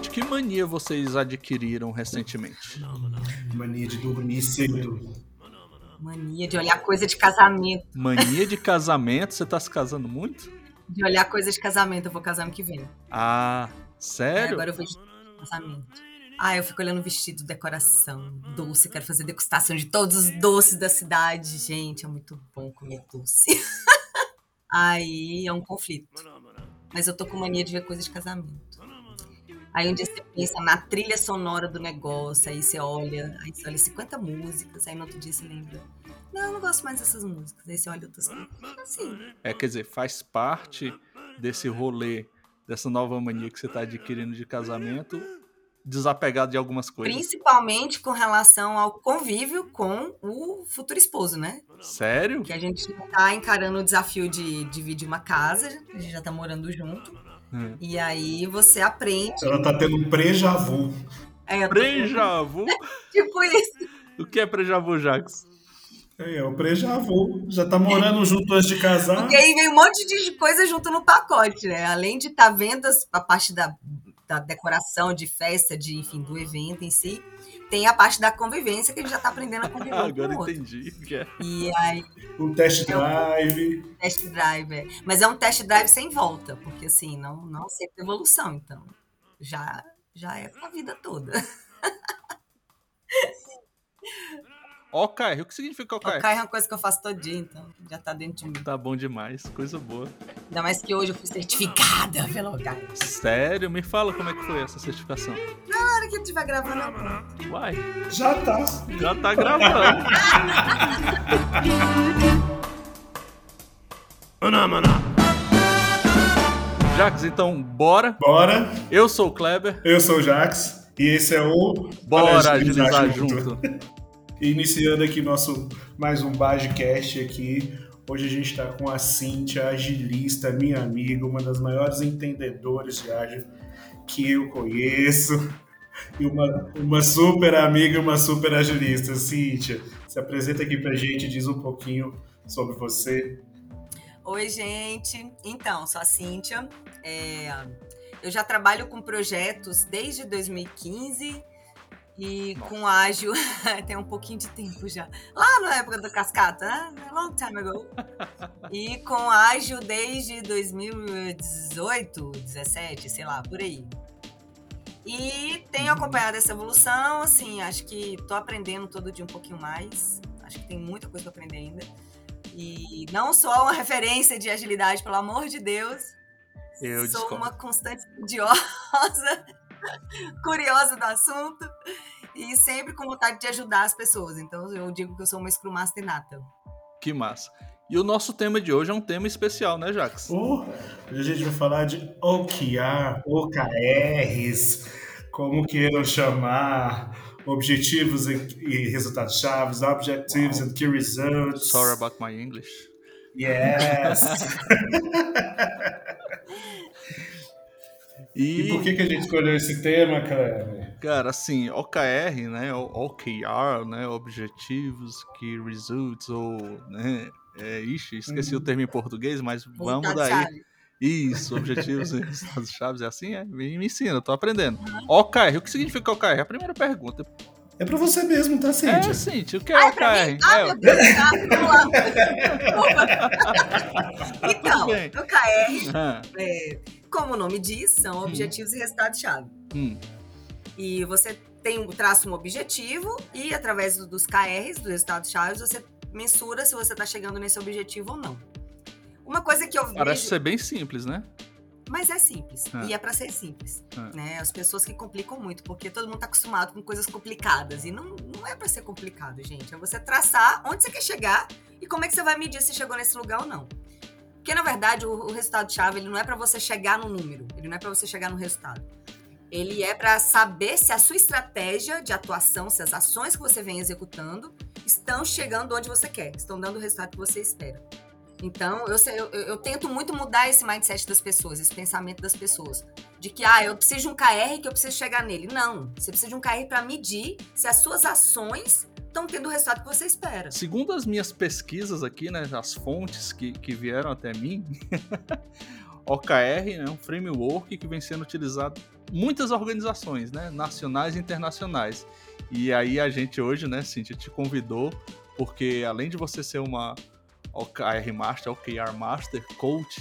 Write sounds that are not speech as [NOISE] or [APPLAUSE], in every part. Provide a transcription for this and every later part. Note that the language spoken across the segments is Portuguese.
Gente, que mania vocês adquiriram recentemente? Mania de dormir cedo. Mania de olhar coisa de casamento. Mania de casamento? Você tá se casando muito? De olhar coisa de casamento. Eu vou casar ano que vem. Ah, É, sério? agora eu vou de casamento. Ah, eu fico olhando vestido, decoração, doce. Quero fazer degustação de todos os doces da cidade. Gente, é muito bom comer doce. [LAUGHS] Aí é um conflito. Mas eu tô com mania de ver coisa de casamento. Aí um dia você pensa na trilha sonora do negócio, aí você olha, aí você olha 50 músicas, aí no outro dia você lembra. Não, eu não gosto mais dessas músicas. Aí você olha outras coisas. Assim, É, quer dizer, faz parte desse rolê, dessa nova mania que você tá adquirindo de casamento, desapegado de algumas coisas. principalmente com relação ao convívio com o futuro esposo, né? Sério? Que a gente tá encarando o desafio de dividir uma casa, a gente já tá morando junto. Hum. E aí você aprende. Ela tá tendo um pré-já vu. É, eu tô- Preja vu? [LAUGHS] Tipo isso. O que é preja vu, Jax? É, é o pré-já vu. Já tá morando junto antes de casar. Porque aí vem um monte de coisa junto no pacote, né? Além de estar vendo as- a parte da, da decoração, de festa, de, enfim, do evento em si, tem a parte da convivência que a gente já tá aprendendo a conviver Ah, um [LAUGHS] com agora o outro. entendi. o que é. E aí, Um test drive. test drive. é. Mas é um test drive sem volta, porque assim, não, não aceita evolução, então. Já, já é pra vida toda. [LAUGHS] OKR, o que significa OKR? Tocar é uma coisa que eu faço todo dia, então já tá dentro de mim. Tá bom demais, coisa boa. Ainda mais que hoje eu fui certificada pela OKR. Sério? Me fala como é que foi essa certificação. Na hora que eu estiver gravando, eu pronto. Uai, Já tá. já tá gravando. [LAUGHS] Jax, então bora. Bora. Eu sou o Kleber. Eu sou o Jax. E esse é o. Bora agilizar junto. [LAUGHS] Iniciando aqui nosso mais um Bagecast aqui. Hoje a gente está com a Cíntia, agilista, minha amiga, uma das maiores entendedoras de ágil que eu conheço. E uma, uma super amiga uma super agilista. Cíntia, se apresenta aqui pra gente, diz um pouquinho sobre você. Oi, gente. Então, sou a Cíntia. É, eu já trabalho com projetos desde 2015 e com ágil [LAUGHS] tem um pouquinho de tempo já. Lá na época do Cascata, né? long time ago. [LAUGHS] E com ágil desde 2018, 17, sei lá, por aí. E tenho acompanhado essa evolução, assim, acho que tô aprendendo todo dia um pouquinho mais. Acho que tem muita coisa para aprender ainda. E não sou uma [LAUGHS] referência de agilidade, pelo amor de Deus. Eu sou uma constante estudiosa, curiosa do assunto e sempre com vontade de ajudar as pessoas. Então eu digo que eu sou uma Scrum Master nata. Que massa. E o nosso tema de hoje é um tema especial, né, Jax? Hoje a gente vai falar de OKR, OKRs, como queiram chamar, objetivos e, e resultados chaves, objectives and key results. Sorry about my English. Yes. [LAUGHS] E, E por que, que a gente escolheu esse tema, Kleber? Cara, assim, OKR, né, OKR, né, Objetivos, Key Results, ou, né, é, ixi, esqueci o termo em português, mas vamos daí. Resultado-chave. Isso, objetivos e [LAUGHS] resultados chaves, é assim, é? Me, me ensina, eu tô aprendendo. OKR, o que significa OKR? A primeira pergunta. É pra você mesmo, tá, É, Cíntia? Cintia, o que é Ah, é OKR? Ah, É, meu Deus, [LAUGHS] tá, vamos lá. [LAUGHS] Então, bem. o KR, ah, é, como o nome diz, são objetivos e resultados-chave. hum, E você tem traça um objetivo e através do- dos KRs, dos resultados chaves, você mensura se você está chegando nesse objetivo ou não. Uma coisa que eu parece vejo, ser bem simples, né? mas é simples Ah. e é para ser simples, Ah. né? As pessoas que complicam muito, porque todo mundo está acostumado com coisas complicadas e não, não é para ser complicado, gente. É você traçar onde você quer chegar e como é que você vai medir se chegou nesse lugar ou não. Porque na verdade o, o resultado chave ele não é para você chegar no número, ele não é para você chegar no resultado. Ele é para saber se a sua estratégia de atuação, se as ações que você vem executando estão chegando onde você quer, estão dando o resultado que você espera. Então, eu, eu, eu- tento muito mudar esse mindset das pessoas, esse pensamento das pessoas. De que, ah, eu preciso de um KR que eu preciso chegar nele. Não. Você precisa de um KR para medir se as suas ações estão tendo o resultado que você espera. Segundo as minhas pesquisas aqui, né, as fontes que, que vieram até mim, [LAUGHS] OKR é um framework que vem sendo utilizado muitas organizações, né? Nacionais e internacionais. E aí a gente hoje, né, Cintia, te convidou, porque além de você ser uma OKR Master, OKR Master Coach,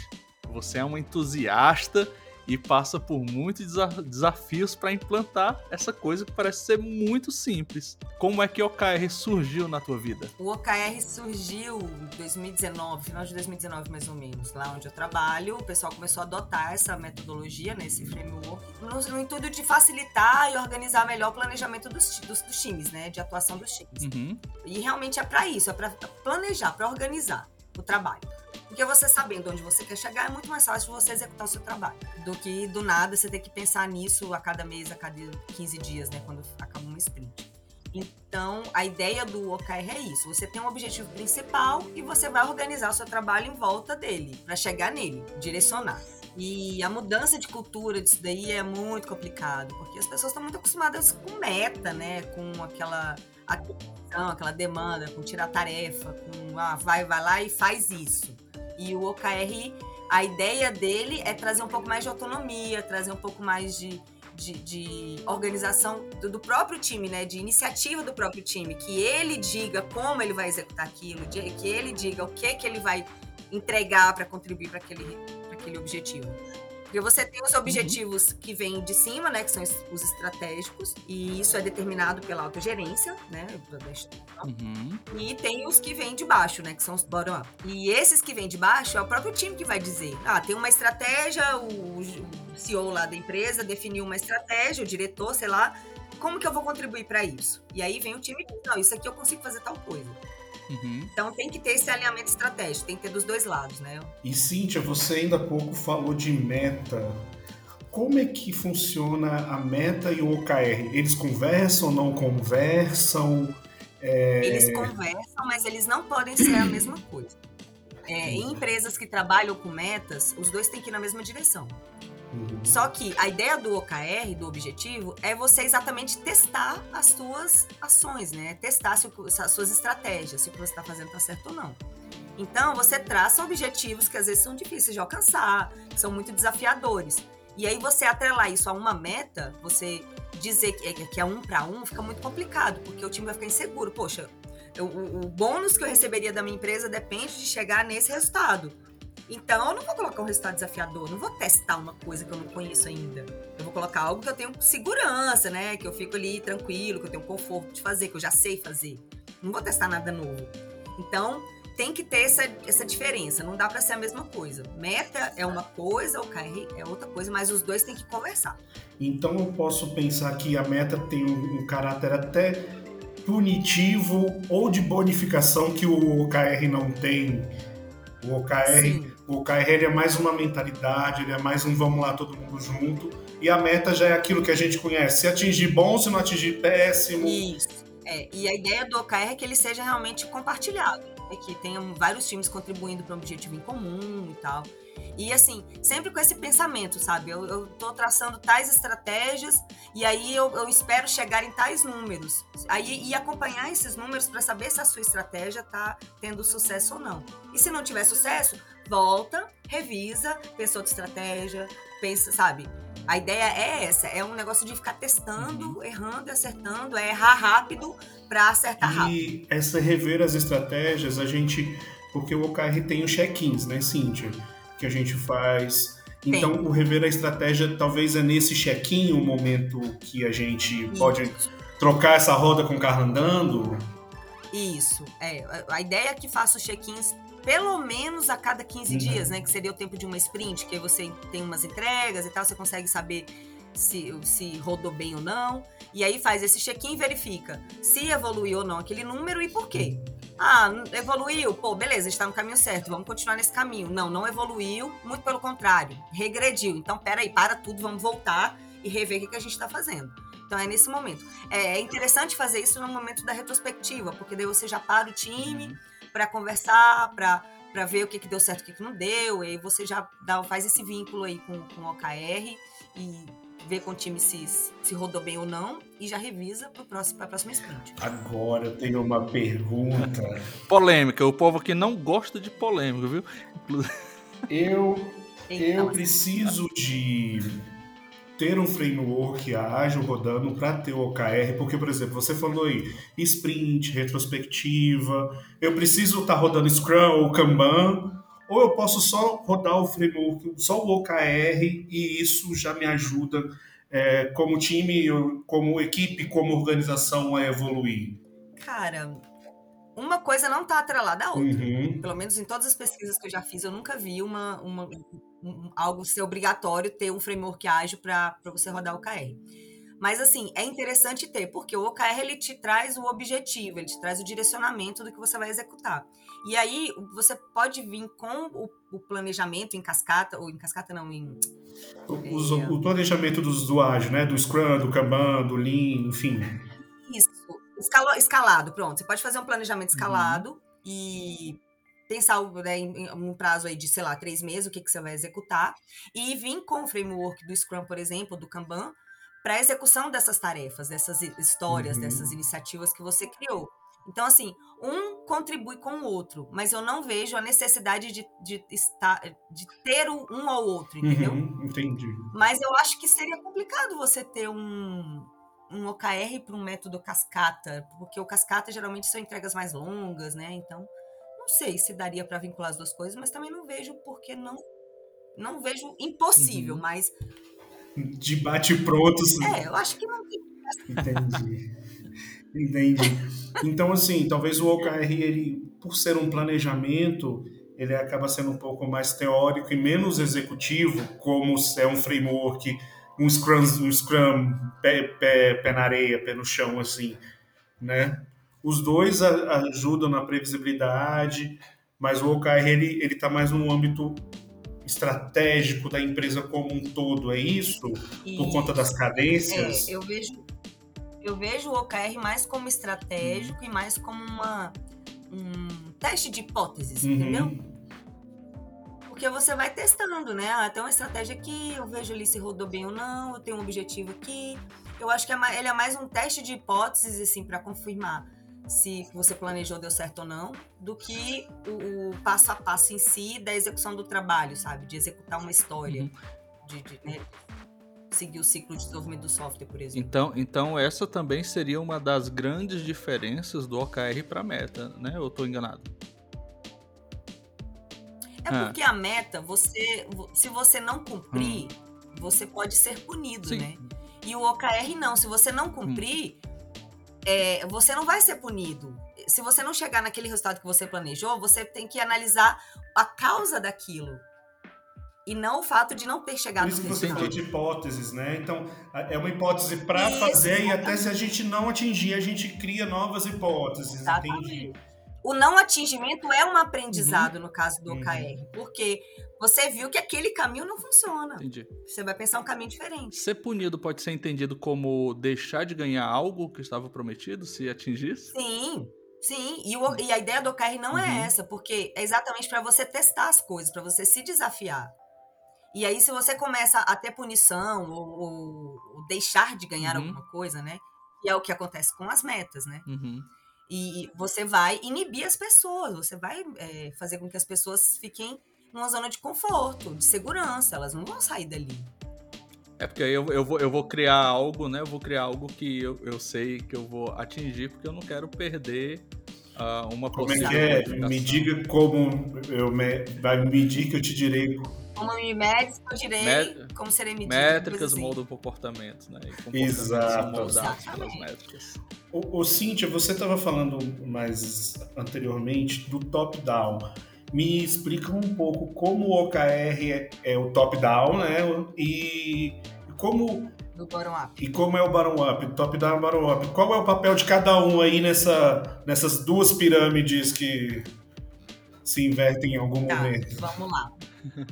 você é uma entusiasta e passa por muitos desafios para implantar essa coisa que parece ser muito simples. Como é que o OKR surgiu na tua vida? O OKR surgiu em 2019, final de 2019 mais ou menos, lá onde eu trabalho, o pessoal começou a adotar essa metodologia, né, esse framework, no, no intuito de facilitar e organizar melhor o planejamento dos, dos, dos times, né, de atuação dos times. Uhum. E realmente é para isso, é para planejar, para organizar o trabalho. Porque você sabendo onde você quer chegar é muito mais fácil você executar o seu trabalho do que do nada você ter que pensar nisso a cada mês, a cada 15 dias, né? Quando acaba uma sprint. Então, a ideia do OKR é isso: você tem um objetivo principal e você vai organizar o seu trabalho em volta dele, para chegar nele, direcionar. E a mudança de cultura disso daí é muito complicado, porque as pessoas estão muito acostumadas com meta, né? Com aquela atenção, aquela demanda, com tirar tarefa, com ah, vai, vai lá e faz isso. E o OKR, a ideia dele é trazer um pouco mais de autonomia, trazer um pouco mais de, de, de organização do, do, próprio time, né? De iniciativa do próprio time. Que ele diga como ele vai executar aquilo, que ele diga o que, que ele vai entregar para contribuir para aquele, aquele objetivo. Porque você tem os objetivos uhum. que vêm de cima, né? Que são os estratégicos. E isso é determinado pela autogerência, né? Uhum. E tem os que vêm de baixo, né? Que são os bottom-up. E esses que vêm de baixo é o próprio time que vai dizer. Ah, tem uma estratégia, o, o CEO lá da empresa definiu uma estratégia, o diretor, sei lá. Como que eu vou contribuir para isso? E aí vem o time e diz, não, isso aqui eu consigo fazer tal coisa. Uhum. Então tem que ter esse alinhamento estratégico, tem que ter dos dois lados, né? E Cíntia, você ainda há pouco falou de meta. Como é que funciona a meta e o OKR? Eles conversam, não conversam? É... Eles conversam, mas eles não podem ser a mesma coisa. É, em empresas que trabalham com metas, os dois têm que ir na mesma direção. Uhum. Só que a ideia do OKR, do objetivo, é você exatamente testar as suas ações, né? Testar se, as suas estratégias, se o que você está fazendo está certo ou não. Então, você traça objetivos que às vezes são difíceis de alcançar, são muito desafiadores. E aí, você atrelar isso a uma meta, você dizer que é, é um para um, fica muito complicado, porque o time vai ficar inseguro. Poxa, o, o bônus que eu receberia da minha empresa depende de chegar nesse resultado. Então, eu não vou colocar um resultado desafiador, não vou testar uma coisa que eu não conheço ainda. Eu vou colocar algo que eu tenho segurança, né? Que eu fico ali tranquilo, que eu tenho conforto de fazer, que eu já sei fazer. Não vou testar nada novo. Então, tem que ter essa, essa diferença, não dá para ser a mesma coisa. Meta é uma coisa, o KR é outra coisa, mas os dois têm que conversar. Então, eu posso pensar que a meta tem um, um caráter até punitivo ou de bonificação que o OKR não tem. O OKR, Sim. O OKR é mais uma mentalidade, ele é mais um vamos lá todo mundo junto. E a meta já é aquilo que a gente conhece. Se atingir bom, se não atingir péssimo. Isso. É, e a ideia do OKR é que ele seja realmente compartilhado, é que tenham vários times contribuindo para um objetivo em comum e tal. E assim, sempre com esse pensamento, sabe? Eu, tô traçando tais estratégias e aí eu, eu espero chegar em tais números. Aí e acompanhar esses números para saber se a sua estratégia tá tendo sucesso ou não. E se não tiver sucesso, volta, revisa, pensa outra estratégia, pensa, sabe? A ideia é essa, é um negócio de ficar testando, uhum. errando e acertando, é errar rápido para acertar e rápido. E essa rever as estratégias, a gente. Porque o OKR tem os check-ins, né, Cíntia? Que a gente faz. Então, tem. o rever a estratégia talvez é nesse check-in o momento que a gente Isso. pode trocar essa roda com o carro andando. Isso, é. A ideia é que faça os check-ins pelo menos a cada 15 uhum. dias, né? Que seria o tempo de uma sprint, que aí você tem umas entregas e tal, você consegue saber se, se rodou bem ou não. E aí faz esse check-in e verifica se evoluiu ou não aquele número e por quê. Ah, evoluiu? Pô, beleza, está no caminho certo, vamos continuar nesse caminho. Não, não evoluiu, muito pelo contrário, regrediu. Então, peraí, para tudo, vamos voltar e rever o que a gente está fazendo. Então é nesse momento. É, é interessante fazer isso no momento da retrospectiva, porque daí você já para o time, uhum para conversar, para ver o que, que deu certo, o que, que não deu. E aí você já dá, faz esse vínculo aí com, com o OKR e vê com o time se, se rodou bem ou não e já revisa para a próxima sprint. Agora eu tenho uma pergunta. [LAUGHS] polêmica. O povo aqui não gosta de polêmica, viu? Eu, então, eu preciso de ter um framework ágil rodando para ter o OKR, porque, por exemplo, você falou aí, sprint, retrospectiva, eu preciso estar tá rodando Scrum ou Kanban, ou eu posso só rodar o framework, só o OKR, e isso já me ajuda é, como time, como equipe, como organização a evoluir? Cara, uma coisa não está atrelada à outra. Uhum. Pelo menos em todas as pesquisas que eu já fiz, eu nunca vi uma, uma um, algo ser obrigatório ter um framework ágil para você rodar o OKR. Mas assim, é interessante ter, porque o OKR ele te traz o objetivo, ele te traz o direcionamento do que você vai executar. E aí você pode vir com o, o planejamento em cascata, ou em cascata não, em. O, é, o planejamento do, do ágil, né? Do Scrum, do Kanban, do Lean, enfim. Isso. Escalo, escalado, pronto. Você pode fazer um planejamento uhum. escalado uhum. e pensar né, em, um prazo aí de, sei lá, três meses, o que, que você vai executar, e vir com o framework do Scrum, por exemplo, do Kanban, para a execução dessas tarefas, dessas histórias, uhum. dessas iniciativas que você criou. Então, assim, um contribui com o outro, mas eu não vejo a necessidade de, de, estar, de ter um ou outro, entendeu? Uhum, entendi. Mas eu acho que seria complicado você ter um, um OKR para um método cascata, porque o cascata geralmente são entregas mais longas, né? Então, não sei se daria para vincular as duas coisas, mas também não vejo porque não não vejo impossível, uhum. mas de bate pronto. É, eu acho que não tem. Entendi. Entendi. Então, assim, talvez o OKR, ele, por ser um planejamento, ele acaba sendo um pouco mais teórico e menos executivo, como é um framework um Scrum, um scrum pé, pé, pé na areia, pé no chão, assim, né? Os dois ajudam na previsibilidade, mas o OKR ele ele está mais no âmbito estratégico da empresa como um todo, é isso? isso. Por conta das cadências? É, eu vejo eu vejo o OKR mais como estratégico e mais como uma um teste de hipóteses, uhum. entendeu? Porque você vai testando, né? Ah, tem uma estratégia aqui, eu vejo ali se rodou bem ou não, eu tenho um objetivo aqui. Eu acho que é, ele é mais um teste de hipóteses, assim, para confirmar se você planejou deu certo ou não, do que o, o, passo a passo em si da execução do trabalho, sabe? De executar uma história, uhum. de, de né? seguir o ciclo de desenvolvimento do software, por exemplo. Então, então essa também seria uma das grandes diferenças do OKR para Meta, né? Ou estou enganado? É ah. porque a meta, você, se você não cumprir, hum. você pode ser punido, Sim. né? E o OKR não, se você não cumprir, hum. é, você não vai ser punido. Se você não chegar naquele resultado que você planejou, você tem que analisar a causa daquilo e não o fato de não ter chegado Por isso que você falou de hipóteses, né? Então, é uma hipótese para fazer e até se a gente não atingir, a gente cria novas hipóteses, Exatamente. entendi? O não atingimento é um aprendizado uhum. no caso do OKR, uhum. porque você viu que aquele caminho não funciona. Entendi. Você vai pensar um caminho diferente. Ser punido pode ser entendido como deixar de ganhar algo que estava prometido se atingisse? Sim. Sim, e, o, e a ideia do OKR não é uhum. é essa, porque é exatamente para você testar as coisas, para você se desafiar. E aí, se você começa a ter punição ou, ou, deixar de ganhar uhum. alguma coisa, né? E é o que acontece com as metas, né? Uhum. E você vai inibir as pessoas, você vai é, fazer com que as pessoas fiquem numa zona de conforto, de segurança, elas não vão sair dali. É porque eu, eu, vou, eu vou criar algo, né? Eu vou criar algo que eu, eu sei que eu vou atingir, porque eu não quero perder uh, uma Como é que é? Me diga como eu me, vai me medir que eu te direi como me mede, eu direi Met... como serei medido. Métricas assim. moldam comportamentos, né? Exato. pelas métricas. O, o Cíntia, você estava falando mais anteriormente do top-down. Me explica um pouco como o OKR é, é o top-down, né? E como do bottom-up. E como é o bottom-up, top-down e bottom-up? Qual é o papel de cada um aí nessa, nessas duas pirâmides que se invertem em algum tá, momento? Vamos lá.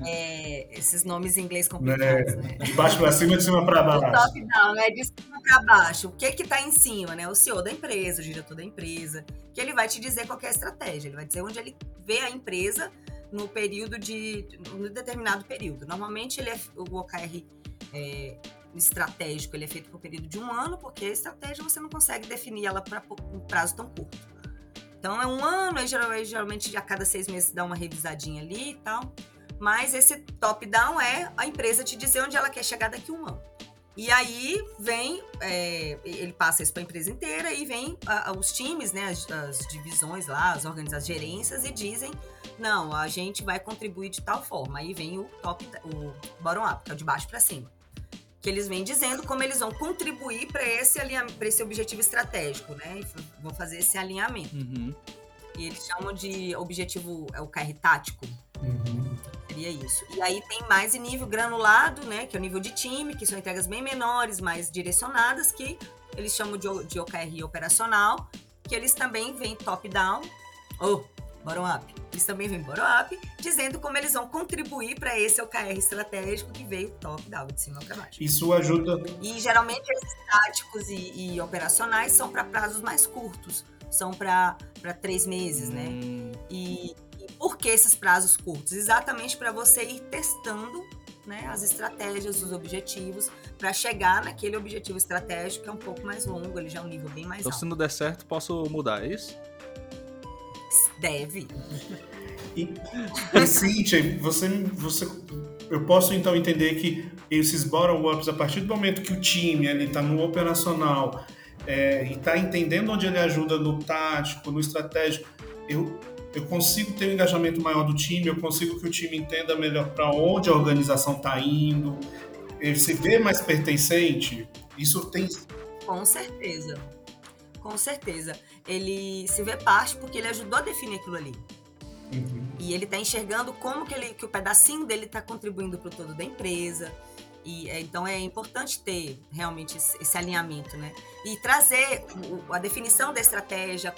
É, esses nomes em inglês complicados, é, né? De baixo para cima, de cima para baixo. top down, é de cima para baixo. O que que tá em cima, né? O CEO da empresa, o diretor da empresa, que ele vai te dizer qual é a estratégia, ele vai dizer onde ele vê a empresa no período de no determinado período. Normalmente ele é o OKR é, estratégico, ele é feito por período de um ano, porque a estratégia você não consegue definir ela para um prazo tão curto. Então é um ano, aí geralmente, geralmente a cada seis meses dá uma revisadinha ali e tal. Mas esse top-down é a empresa te dizer onde ela quer chegar daqui a um ano. E aí vem, é, ele passa isso para a empresa inteira e vem a, a, os times, né, as, as, divisões lá, as organizações, as gerências e dizem, não, a gente vai contribuir de tal forma. Aí vem o top, o bottom up, que é o de baixo para cima. Que eles vêm dizendo como eles vão contribuir para esse, esse objetivo estratégico, né? E vão fazer esse alinhamento. Uhum. E eles chamam de objetivo, é o KR tático. Uhum. Seria isso. E aí tem mais em nível granulado, né? Que é o nível de time, que são entregas bem menores, mais direcionadas, que eles chamam de, de OKR operacional, que eles também vêm top-down, ou oh, bottom-up. Eles também vêm bottom-up, dizendo como eles vão contribuir para esse OKR estratégico que veio top-down, de cima para baixo. Isso ajuda. E geralmente esses táticos e, e operacionais são para prazos mais curtos são para três meses, né? Hum. E, e por que esses prazos curtos? Exatamente para você ir testando né, as estratégias, os objetivos, para chegar naquele objetivo estratégico que é um pouco mais longo, ele já é um nível bem mais então, alto. se não der certo, posso mudar, é isso? Deve. E, e Cíntia, você, você, eu posso então entender que esses bottom-ups, a partir do momento que o time está no operacional, é, e está entendendo onde ele ajuda no tático, no estratégico, eu, eu consigo ter um engajamento maior do time, eu consigo que o time entenda melhor para onde a organização está indo, ele se vê mais pertencente. Isso tem. Com certeza. Com certeza. Ele se vê parte porque ele ajudou a definir aquilo ali. Uhum. E ele está enxergando como que, ele, que o pedacinho dele está contribuindo para o todo da empresa. E, é, então é importante ter realmente esse, esse alinhamento, né? E trazer o, a definição da estratégia,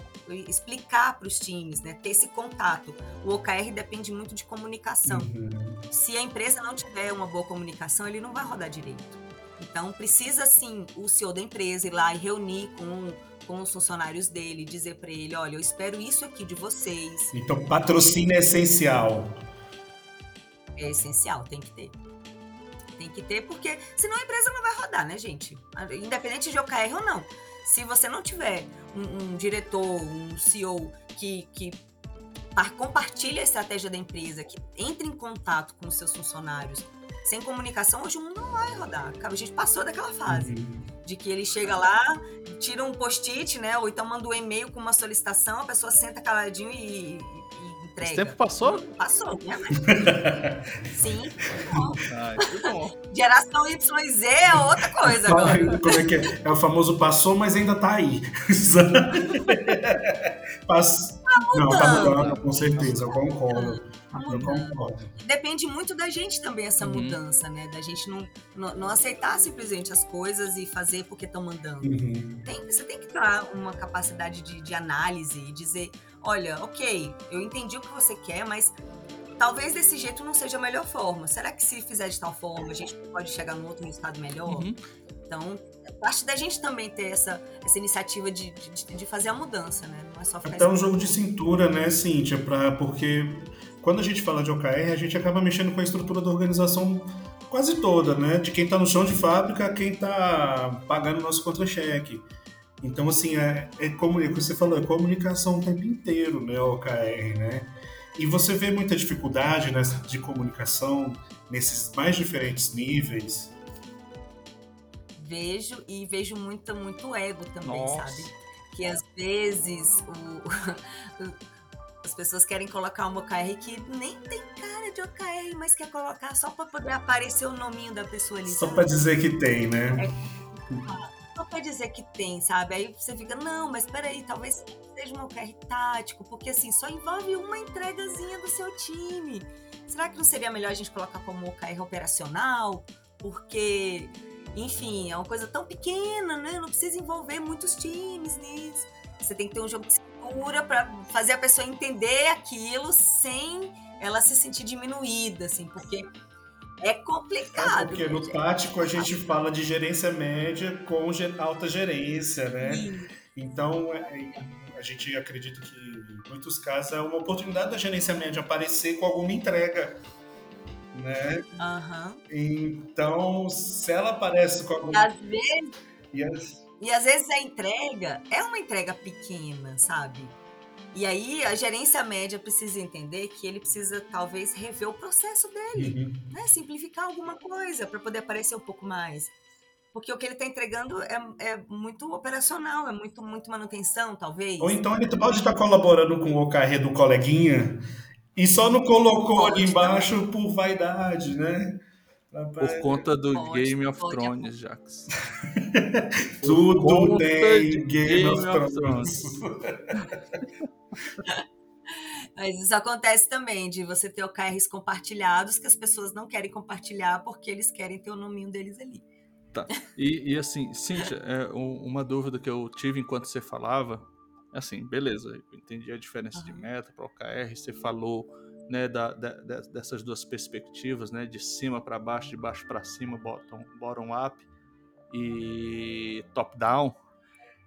explicar para os times, né? Ter esse contato. O OKR depende muito de comunicação. Uhum. Se a empresa não tiver uma boa comunicação, ele não vai rodar direito. Então precisa sim o CEO da empresa ir lá e reunir com com os funcionários dele, dizer para ele, olha, eu espero isso aqui de vocês. Então patrocínio é essencial. É essencial, tem que ter. Tem que ter, porque senão a empresa não vai rodar, né, gente? Independente de OKR ou não. Se você não tiver um, um diretor, um CEO que, que compartilha a estratégia da empresa, que entre em contato com os seus funcionários, sem comunicação, hoje o mundo não vai rodar. A gente passou daquela fase Uhum. de que ele chega lá, tira um post-it, né? Ou então manda um e-mail com uma solicitação, a pessoa senta caladinho e, e entrega. Esse tempo passou? Passou, né? [LAUGHS] Sim. Ah, que bom. Geração YZ é outra coisa agora. Como é que é? É o famoso passou, mas ainda tá aí. [LAUGHS] Pass... Não, tá mudando. mudando, com certeza, eu concordo. Tá Eu mudando. concordo. Depende muito da gente também essa Uhum. mudança, né? Da gente não, não, não aceitar simplesmente as coisas e fazer porque estão mandando. Uhum. Tem- você tem que ter uma capacidade de, de análise e dizer, olha, ok, eu entendi o que você quer, mas talvez desse jeito não seja a melhor forma. Será que se fizer de tal forma, a gente pode chegar num outro resultado melhor? Uhum. Então, é parte da gente também ter essa, essa iniciativa de, de, de fazer a mudança, né? Não é só ficar Até um jogo de cintura, né, Cíntia? Pra, porque quando a gente fala de OKR, a gente acaba mexendo com a estrutura da organização quase toda, né? De quem está no chão de fábrica a quem está pagando nosso contra-cheque. Então, assim, é, é como é você falou, é comunicação o tempo inteiro, né, OKR, né? E você vê muita dificuldade nessa, de comunicação nesses mais diferentes níveis. vejo e vejo muito, muito ego também, Nossa. sabe? Que às vezes o- [LAUGHS] as pessoas querem colocar uma OKR que nem tem cara de OKR, mas quer colocar só para poder aparecer o nominho da pessoa ali. Só para dizer que tem, né? [LAUGHS] Só pra dizer que tem, sabe? Aí você fica, não, mas peraí, talvez seja um OKR tático, porque assim, só envolve uma entregazinha do seu time. Será que não seria melhor a gente colocar como OKR operacional? Porque, enfim, é uma coisa tão pequena, né? Não precisa envolver muitos times nisso. Você tem que ter um jogo de cintura pra fazer a pessoa entender aquilo sem ela se sentir diminuída, assim, porque é complicado. Porque no tático a gente fala de gerência média com alta gerência, né? gente? Então, é- a gente acredita que, em muitos casos, é uma oportunidade da gerência média aparecer com alguma entrega, né? Aham. Então, se ela aparece com alguma... às vezes as- E às vezes a entrega é uma entrega pequena, sabe? E aí a gerência média precisa entender que ele precisa talvez rever o processo dele, Uhum. né? Simplificar alguma coisa para poder aparecer um pouco mais. Porque o que ele está entregando é, é, muito operacional, é muito, muito manutenção, talvez. Ou então ele pode estar colaborando com o OKR do coleguinha e só não colocou pode ali embaixo também. por vaidade, né? Por conta do pode, Game of Thrones, Jax. [LAUGHS] Tudo tem Game, Game, of, of Thrones. [LAUGHS] Mas isso acontece também, de você ter OKRs compartilhados que as pessoas não querem compartilhar porque eles querem ter o nominho deles ali. Tá. E, e assim, Cíntia, é, uma dúvida que eu tive enquanto você falava, assim, beleza, eu entendi a diferença uhum. de meta para OKR, você falou né, da, da, dessas duas perspectivas, né, de cima para baixo, de baixo para cima, bottom, bottom up e top down.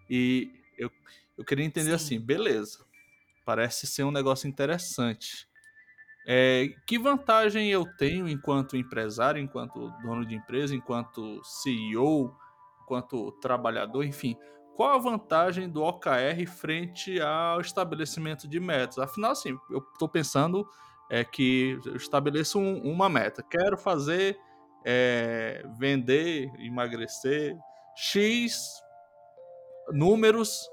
E eu, eu queria entender Sim. assim, beleza, parece ser um negócio interessante. É, que vantagem eu tenho enquanto empresário, enquanto dono de empresa, enquanto CEO, enquanto trabalhador, enfim, qual a vantagem do OKR frente ao estabelecimento de metas? Afinal, assim, eu estou pensando é que eu estabeleço um, uma meta. Quero fazer, é, vender, emagrecer X números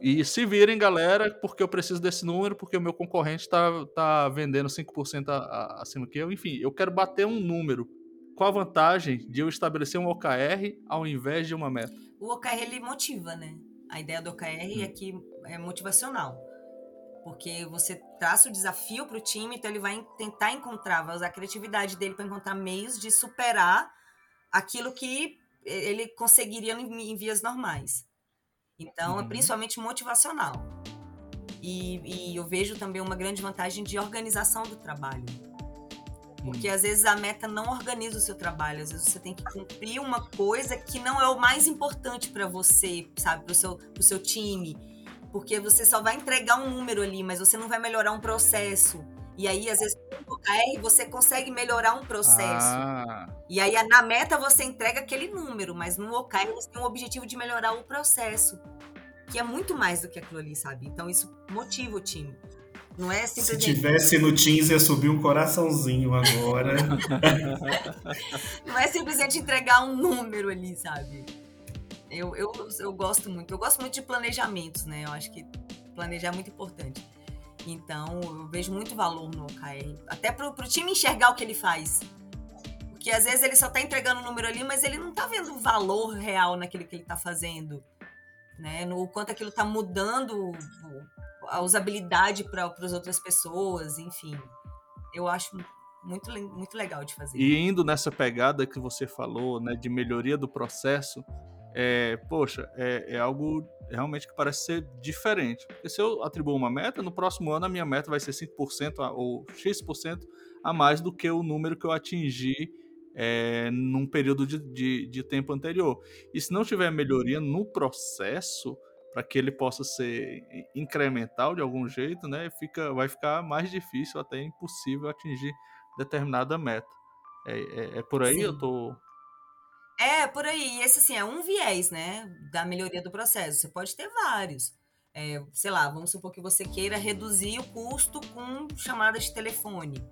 e se virem, galera, porque eu preciso desse número, porque o meu concorrente está tá vendendo 5% a, a, acima que eu. Enfim, eu quero bater um número. Qual a vantagem de eu estabelecer um OKR ao invés de uma meta? O OKR ele motiva, né? A ideia do OKR hum. é que é motivacional. Porque você traça o desafio para o time, então ele vai tentar encontrar, vai usar a criatividade dele para encontrar meios de superar aquilo que ele conseguiria em vias normais. Então, é uhum. é principalmente motivacional. E, e, eu vejo também uma grande vantagem de organização do trabalho. Porque uhum. às vezes a meta não organiza o seu trabalho, às vezes você tem que cumprir uma coisa que não é o mais importante para você, sabe, para o seu, pro seu time. Porque você só vai entregar um número ali, mas você não vai melhorar um processo. E aí, às vezes, com o OKR, você consegue melhorar um processo. Ah. E aí, na meta, você entrega aquele número, mas no OKR, você tem o objetivo de melhorar o processo. Que é muito mais do que aquilo ali, sabe? Então, isso motiva o time. Não é simplesmente... Se tivesse no Teams, ia subir um coraçãozinho agora. [LAUGHS] não é simplesmente entregar um número ali, sabe? Eu, eu, eu gosto muito. Eu gosto muito de planejamentos, né? Eu acho que planejar é muito importante. Então, eu vejo muito valor no OKR. Até pro, pro time enxergar o que ele faz. Porque às vezes ele só tá entregando o número ali, mas ele não tá vendo o valor real naquilo que ele tá fazendo. Né? No quanto aquilo tá mudando a usabilidade para as outras pessoas, enfim. Eu acho muito, muito legal de fazer. E indo nessa pegada que você falou, né, de melhoria do processo, é, poxa, é, é, algo realmente que parece ser diferente. Porque se eu atribuo uma meta, no próximo ano a minha meta vai ser 5% ou X% a mais do que o número que eu atingi é, num período de, de, de, tempo anterior. E se não tiver melhoria no processo, para que ele possa ser incremental de algum jeito, né, fica, vai ficar mais difícil, até impossível atingir determinada meta. É, é, é por aí Sim. eu tô é, por aí. E esse, assim, é um viés, né? Da melhoria do processo. Você pode ter vários. É, sei lá, vamos supor que você queira reduzir o custo com chamada de telefone.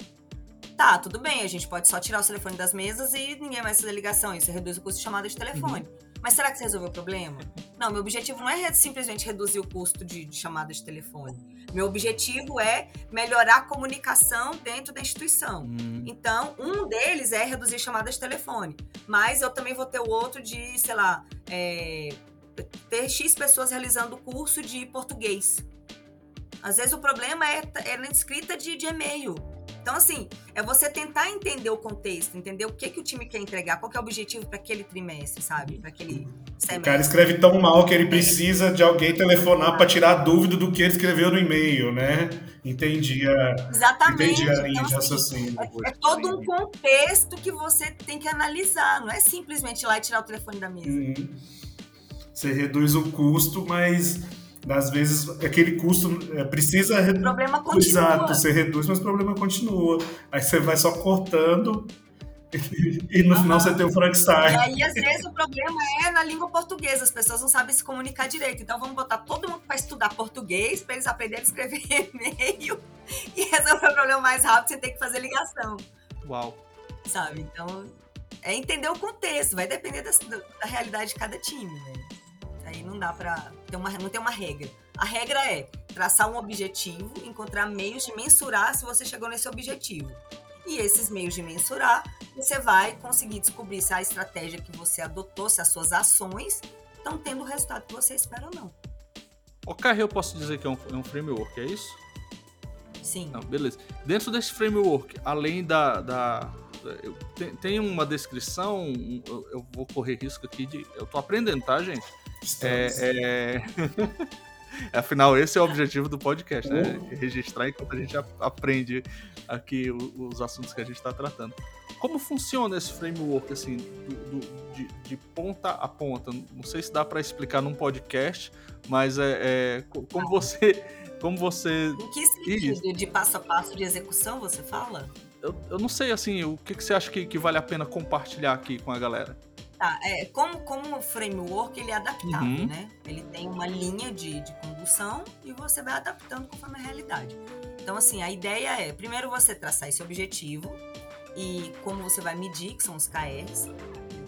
Tá, tudo bem, a gente pode só tirar o telefone das mesas e ninguém mais fazer ligação. Isso reduz o custo de chamada de telefone. Uhum. Mas será que você resolveu o problema? Não, meu objetivo não é simplesmente reduzir o custo de, de chamada de telefone. Meu objetivo é melhorar a comunicação dentro da instituição. Hum. Então, um deles é reduzir chamadas de telefone. Mas eu também vou ter o outro de, sei lá, é, ter X pessoas realizando o curso de português. Às vezes o problema é, é na escrita de, de e-mail. Então, assim, é você tentar entender o contexto, entender o que, que o time quer entregar, qual que é o objetivo para aquele trimestre, sabe? Para aquele semestre. O cara escreve tão mal que ele precisa de alguém telefonar para tirar a dúvida do que ele escreveu no e-mail, né? Entendi a, Exatamente. Entendi a linha então, de assim, raciocínio. Assim, é, é, todo um contexto que você tem que analisar, não é simplesmente ir lá e tirar o telefone da mesa. Uhum. Você reduz o custo, mas às vezes aquele custo é, precisa. O problema continua. Exato, você reduz, mas o problema continua. Aí você vai só cortando [LAUGHS] e, no uhum. final você tem o Frankenstein. E aí, às vezes, o problema é na língua portuguesa, as pessoas não sabem se comunicar direito. Então, vamos botar todo mundo para estudar português, para eles aprenderem a escrever [LAUGHS] e-mail e resolver o problema mais rápido, você tem que fazer ligação. Uau. Sabe? Então, é entender o contexto, vai depender da, da realidade de cada time, né? Aí não dá ter uma, não tem uma regra. A regra é traçar um objetivo, encontrar meios de mensurar se você chegou nesse objetivo. E esses meios de mensurar, você vai conseguir descobrir se a estratégia que você adotou, se as suas ações estão tendo o resultado que você espera ou não. O carro eu posso dizer que é um, é um framework, é isso? Sim. Não, beleza. Dentro desse framework, além da. da eu, tem, uma descrição, eu, eu, vou correr risco aqui de. Eu tô aprendendo, tá, gente? É, é... [LAUGHS] Afinal, esse é o objetivo do podcast, né? Uhum. Registrar enquanto a gente aprende aqui os assuntos que a gente está tratando. Como funciona esse framework, assim, do, do, de, de, ponta a ponta? Não sei se dá para explicar num podcast, mas é, é como você, como você. Em que sentido? Isso. De passo a passo de execução, você fala? Eu, eu não sei, assim, o que, que você acha que, que vale a pena compartilhar aqui com a galera? Tá, é, como, como framework, ele é adaptável, uhum. né? Ele tem uma linha de, de condução e você vai adaptando conforme a realidade. Então, assim, a ideia é, primeiro você traçar esse objetivo e como você vai medir, que são os KRs,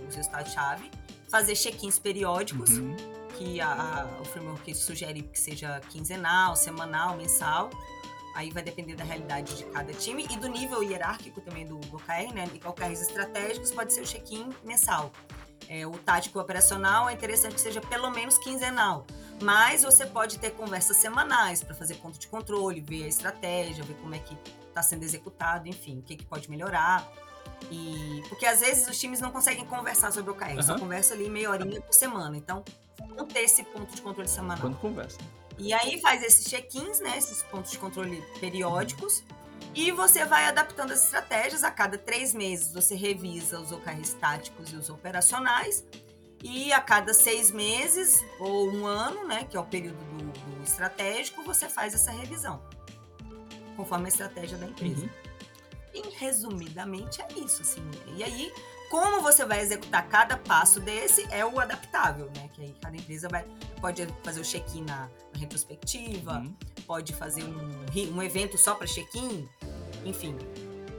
os resultados-chave, fazer check-ins periódicos, uhum. que a, a, o framework sugere que seja quinzenal, semanal, mensal, aí vai depender da realidade de cada time e do nível hierárquico também do, do OKR, né? E OKRs estratégicos pode ser o check-in mensal. É, o tático operacional é interessante que seja pelo menos quinzenal, mas você pode ter conversas semanais para fazer ponto de controle, ver a estratégia, ver como é que está sendo executado, enfim, o que, que pode melhorar. E porque às vezes os times não conseguem conversar sobre o OKR, uhum. só conversa ali meia horinha por semana. Então, não ter esse ponto de controle semanal. Quando conversa. E aí faz esses check-ins, né, esses pontos de controle periódicos, e você vai adaptando as estratégias. A cada três meses você revisa os OKRs táticos e os operacionais. E a cada seis meses ou um ano, né, que é o período do, do estratégico, você faz essa revisão, conforme a estratégia da empresa. Uhum. E resumidamente é isso, assim. E aí, como você vai executar cada passo desse é o adaptável, né? Que aí cada empresa vai, pode fazer o check-in na, na, retrospectiva, uhum. Pode fazer um, um evento só para check-in, enfim.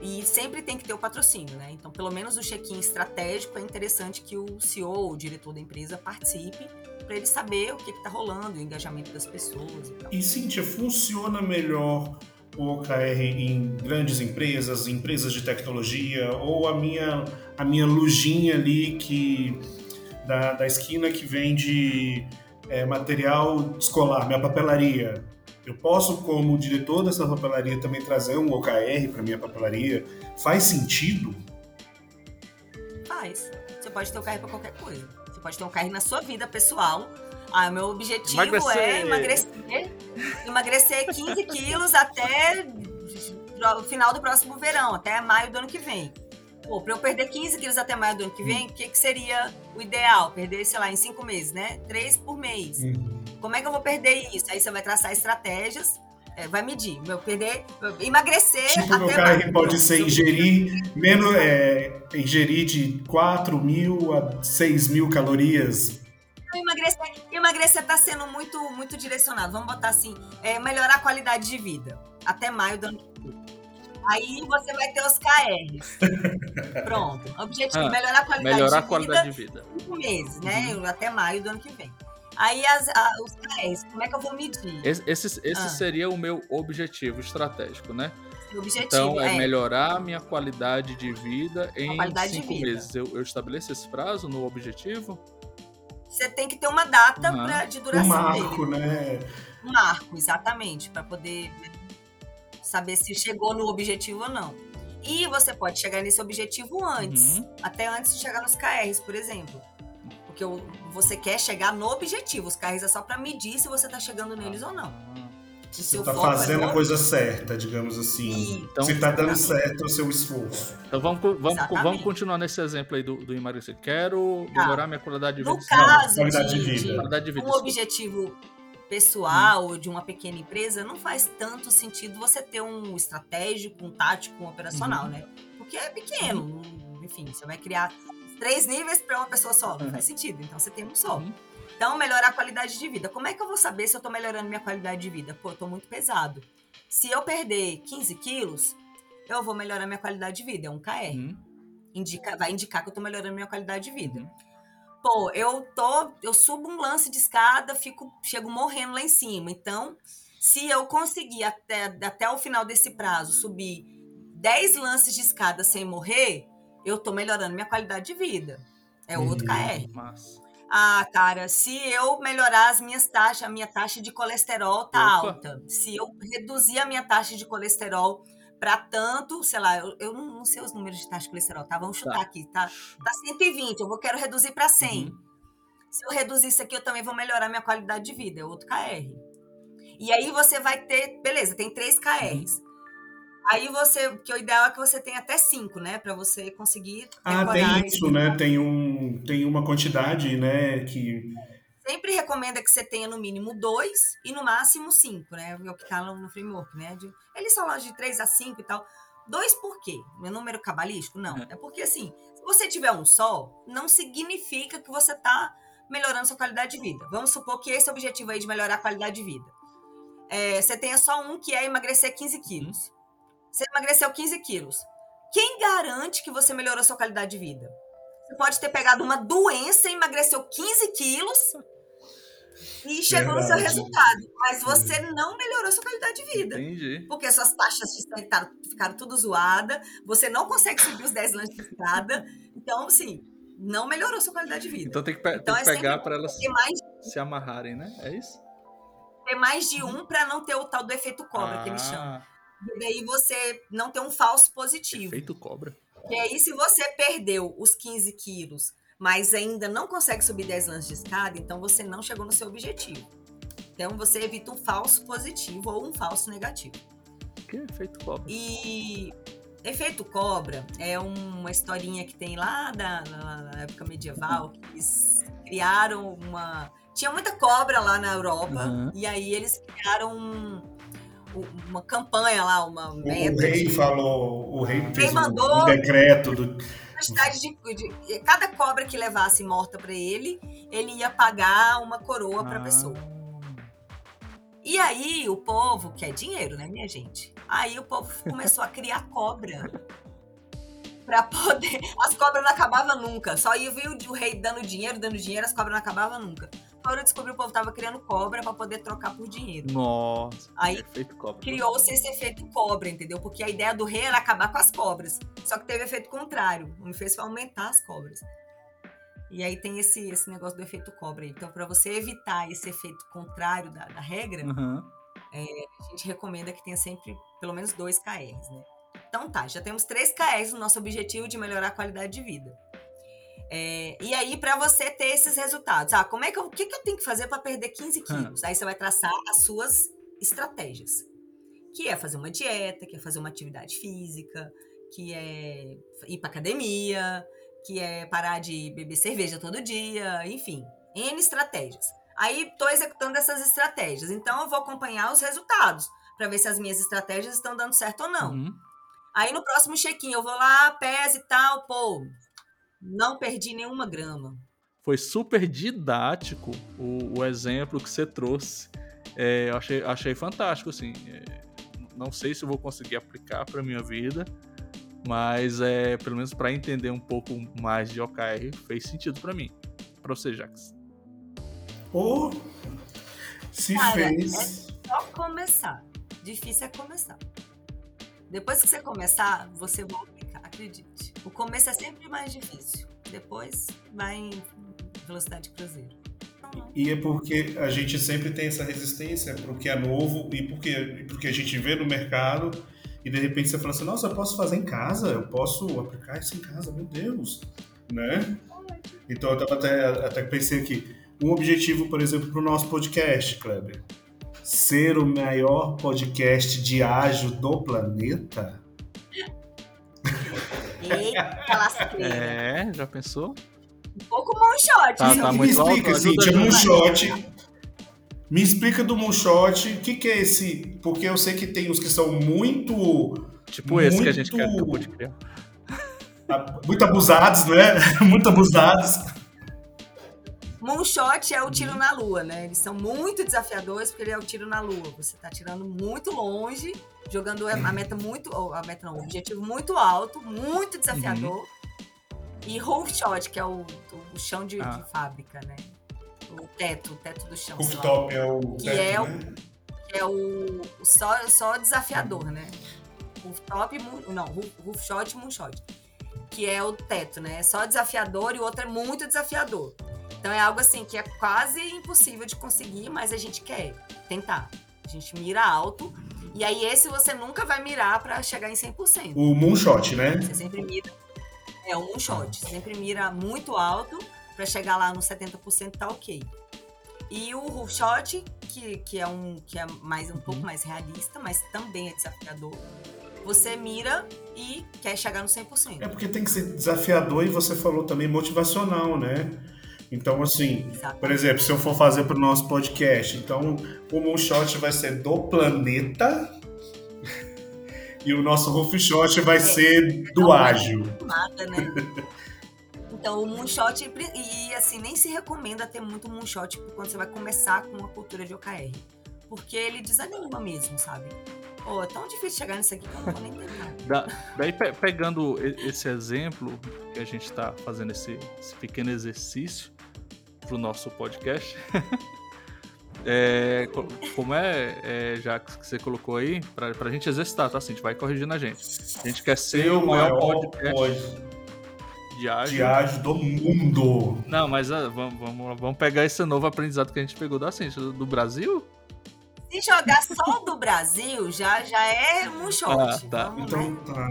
E sempre tem que ter o patrocínio, né? Então, pelo menos o check-in estratégico é interessante que o CEO, o diretor da empresa, participe para ele saber o que está rolando, o engajamento das pessoas e tal. E, Cíntia, funciona melhor o OKR em grandes empresas, empresas de tecnologia, ou a minha, a minha lujinha ali que da, da esquina que vende é, material escolar, minha papelaria. Eu posso, como diretor dessa papelaria, também trazer um OKR para minha papelaria? Faz sentido? Faz. Você pode ter OKR para qualquer coisa. Você pode ter um OKR na sua vida pessoal. Ah, meu objetivo emagrecer. é emagrecer, emagrecer 15 quilos até o final do próximo verão, até maio do ano que vem. Pô, pra eu perder 15 quilos até maio do ano que vem, o que, que seria o ideal? Perder, sei lá, em cinco meses, né? Três por mês. Uhum. Como é que eu vou perder isso? Aí você vai traçar estratégias, é, vai medir. Meu, perder, emagrecer. Tipo, até carro pode ser ingerir menos, é, ingerir de 4 mil a 6 mil calorias. Emagrecer, emagrecer tá sendo muito, muito direcionado. Vamos botar assim, é, melhorar a qualidade de vida. Até maio do ano que vem. Aí você vai ter os KRs. [LAUGHS] Pronto. Objetivo: ah, melhorar a qualidade, melhorar de, a qualidade vida, de vida. Cinco meses, né? Uhum. Até maio do ano que vem. Aí as, a, os KRs, como é que eu vou medir? Esse, esse, esse ah. seria o meu objetivo estratégico, né? Objetivo, então, é, é, melhorar a minha qualidade de vida em cinco meses. Eu, eu estabeleço esse prazo no objetivo? Você tem que ter uma data uhum. pra, de duração. Um marco, dele. né? Um marco, exatamente, para poder saber se chegou no objetivo ou não. E você pode chegar nesse objetivo antes, uhum. até antes de chegar nos KRs, por exemplo. Porque você quer chegar no objetivo. Os KRs é só para medir se você está chegando neles ou não. Ah. Se você está é fazendo é a coisa certa, digamos assim. Então, se está dando certo o seu esforço. Então vamos, vamos, vamos continuar nesse exemplo aí do, do emagrecer. Quero tá. melhorar minha qualidade de vida. No caso qualidade de, de, vida. qualidade de vida. Um objetivo pessoal ou de uma pequena empresa, não faz tanto sentido você ter um estratégico, um tático, um operacional, uhum. né? Porque é pequeno, uhum. enfim, você vai criar três níveis para uma pessoa só, não uhum. faz sentido. Então você tem um só. Uhum. Então, melhorar a qualidade de vida. Como é que eu vou saber se eu estou melhorando minha qualidade de vida? Pô, eu tô muito pesado. Se eu perder 15 quilos, eu vou melhorar minha qualidade de vida, é um KR. Uhum. indica, vai indicar que eu tô melhorando minha qualidade de vida. Uhum. Pô, eu tô, eu subo um lance de escada, fico, chego morrendo lá em cima. Então, se eu conseguir até, até o final desse prazo subir 10 lances de escada sem morrer, eu tô melhorando minha qualidade de vida. É outro Uhum. KR. Massa. Ah, cara, se eu melhorar as minhas taxas, a minha taxa de colesterol tá Opa. alta. Se eu reduzir a minha taxa de colesterol para tanto, sei lá, eu, eu não, não sei os números de taxa de colesterol, tá? Vamos chutar Tá. aqui, tá? Tá 120, eu vou quero reduzir para 100. Uhum. Se eu reduzir isso aqui, eu também vou melhorar minha qualidade de vida, é outro KR. E aí você vai ter, beleza, tem três KRs. Aí você, que o ideal é que você tenha até cinco, né, Pra você conseguir Ah, tem isso, né? Tem, um, tem uma quantidade, né? Que. sempre recomenda que você tenha no mínimo dois e no máximo cinco, né? É o que tá no, framework, né? De- eles são lá de três a cinco e tal. Dois por quê? Meu número cabalístico? Não. É. É porque, assim, se você tiver um só, não significa que você tá melhorando sua qualidade de vida. Vamos supor que esse é o objetivo aí de melhorar a qualidade de vida. É, você tenha só um que é emagrecer 15 quilos. Você emagreceu 15 quilos. Quem garante que você melhorou sua qualidade de vida? Você pode ter pegado uma doença e emagreceu 15 quilos e chegou no seu Verdade. resultado. Mas você não melhorou sua qualidade de vida. Entendi. Porque suas taxas de sanidade ficaram tudo zoada, você não consegue subir os 10 lanches de escada. Então, assim, não melhorou sua qualidade de vida. Então tem que, pe- Então tem que é pegar para elas mais, se amarrarem, né? É isso? ter mais de um para não ter o tal do efeito cobra, que eles chamam. E daí você não ter um falso positivo. Efeito cobra. E aí, se você perdeu os 15 quilos, mas ainda não consegue subir 10 lances de escada, então você não chegou no seu objetivo. Então você evita um falso positivo ou um falso negativo. Que efeito cobra? E efeito cobra é uma historinha que tem lá da, na, época medieval, que eles criaram uma. Tinha muita cobra lá na Europa, Uhum. e aí eles criaram um- uma campanha lá, uma O, meta. o rei de- falou, o rei fez um, mandou- um decreto do. de, de- cada cobra que levasse morta pra ele, ele ia pagar uma coroa pra Ah, pessoa. E aí o povo quer dinheiro, né, minha gente? Aí o povo começou a criar [LAUGHS] cobra Pra poder. As cobras não acabavam nunca. Só ia vir o rei dando dinheiro, dando dinheiro, as cobras não acabavam nunca. Quando eu descobri o povo tava criando cobra pra poder trocar por dinheiro. Nossa. Aí efeito cobra. criou-se esse efeito cobra, entendeu? Porque a ideia do rei era acabar com as cobras. Só que teve efeito contrário. O que fez foi aumentar as cobras. E aí tem esse, esse negócio do efeito cobra. Então, para você evitar esse efeito contrário da, da regra, Uhum. a gente recomenda que tenha sempre pelo menos dois KRs, né? Então tá, já temos três KRs no nosso objetivo de melhorar a qualidade de vida. É, e aí, para você ter esses resultados, ah, como é que eu, o que, que eu tenho que fazer para perder 15 quilos? Aí você vai traçar as suas estratégias, que é fazer uma dieta, que é fazer uma atividade física, que é ir para academia, que é parar de beber cerveja todo dia, enfim, N estratégias. Aí estou executando essas estratégias, então eu vou acompanhar os resultados para ver se as minhas estratégias estão dando certo ou não. Uhum. Aí no próximo check-in eu vou lá, peso e tal, pô, não perdi nenhuma grama. Foi super didático o, o exemplo que você trouxe. É, eu achei, achei fantástico, assim. É, não sei se eu vou conseguir aplicar para minha vida, mas é, pelo menos para entender um pouco mais de OKR fez sentido para mim. Para você, Jax. Ou se Cara, fez. Só começar. Difícil é começar. Depois que você começar, você aplicar, acredite. O começo é sempre mais difícil. Depois vai em velocidade cruzeiro. E é porque a gente sempre tem essa resistência pro que é novo e porque, porque a gente vê no mercado e de repente você fala assim, nossa, eu posso fazer em casa, eu posso aplicar isso em casa, meu Deus, né? Então eu tava até, até pensei aqui, um objetivo, por exemplo, para o nosso podcast, Kleber, ser o maior podcast de ágil do planeta. Eita, lasqueira. É, já pensou? Um pouco moonshot. Tá, viu? tá me muito explica, alto, Cíntia, ajuda, moonshot. Me explica do moonshot, o que, que é esse? Porque eu sei que tem os que são muito, Tipo esse que a gente Muito- acabou de criar. muito abusados, né? [LAUGHS] muito abusados. Moonshot é o tiro na lua, né? Eles são muito desafiadores porque ele é o tiro na lua. Você tá tirando muito longe, jogando a meta muito. A meta não, o objetivo muito alto, muito desafiador. E roof shot, que é o, o chão de, ah. de, fábrica, né? O teto, o teto do chão. Rooftop é o que teto, é, né? o, que é o, o só, só desafiador, né? Rooftop, não, roof shot e moonshot. Que é o teto, né? É só desafiador e o outro é muito desafiador. Então é algo assim que é quase impossível de conseguir, mas a gente quer tentar. A gente mira alto. E aí esse você nunca vai mirar para chegar em 100%. O moonshot, né? Você sempre mira é um shot. Sempre mira muito alto para chegar lá no 70% tá ok. E o roof shot, que, que é um que é mais um pouco uhum. mais realista, mas também é desafiador. Você mira e quer chegar no 100%. É porque tem que ser desafiador e você falou também motivacional, né? Então, assim, Exatamente. por exemplo, se eu for fazer para o nosso podcast, então o moonshot vai ser do planeta [LAUGHS] e o nosso roof shot vai é, ser do ágil. Nada, né? [LAUGHS] Então, o moonshot, e assim, nem se recomenda ter muito moonshot quando você vai começar com uma cultura de OKR. Porque ele desanima mesmo, sabe? Pô, é tão difícil chegar nisso aqui que eu não vou nem tentar. [LAUGHS] Da, daí, pe pegando esse exemplo que a gente está fazendo esse, esse pequeno exercício para o nosso podcast, [LAUGHS] É, como é, é, já que você colocou aí, pra, pra gente exercitar, tá? Assim, a gente vai corrigindo a gente. A gente quer ser o maior, podcast de ágil. de ágil do mundo. Não, mas uh, vamos, vamos, vamos pegar esse novo aprendizado que a gente pegou da ciência do Brasil. Se jogar só do Brasil, já, já é um shot. Ah, tá. Vamos, então, né? tá.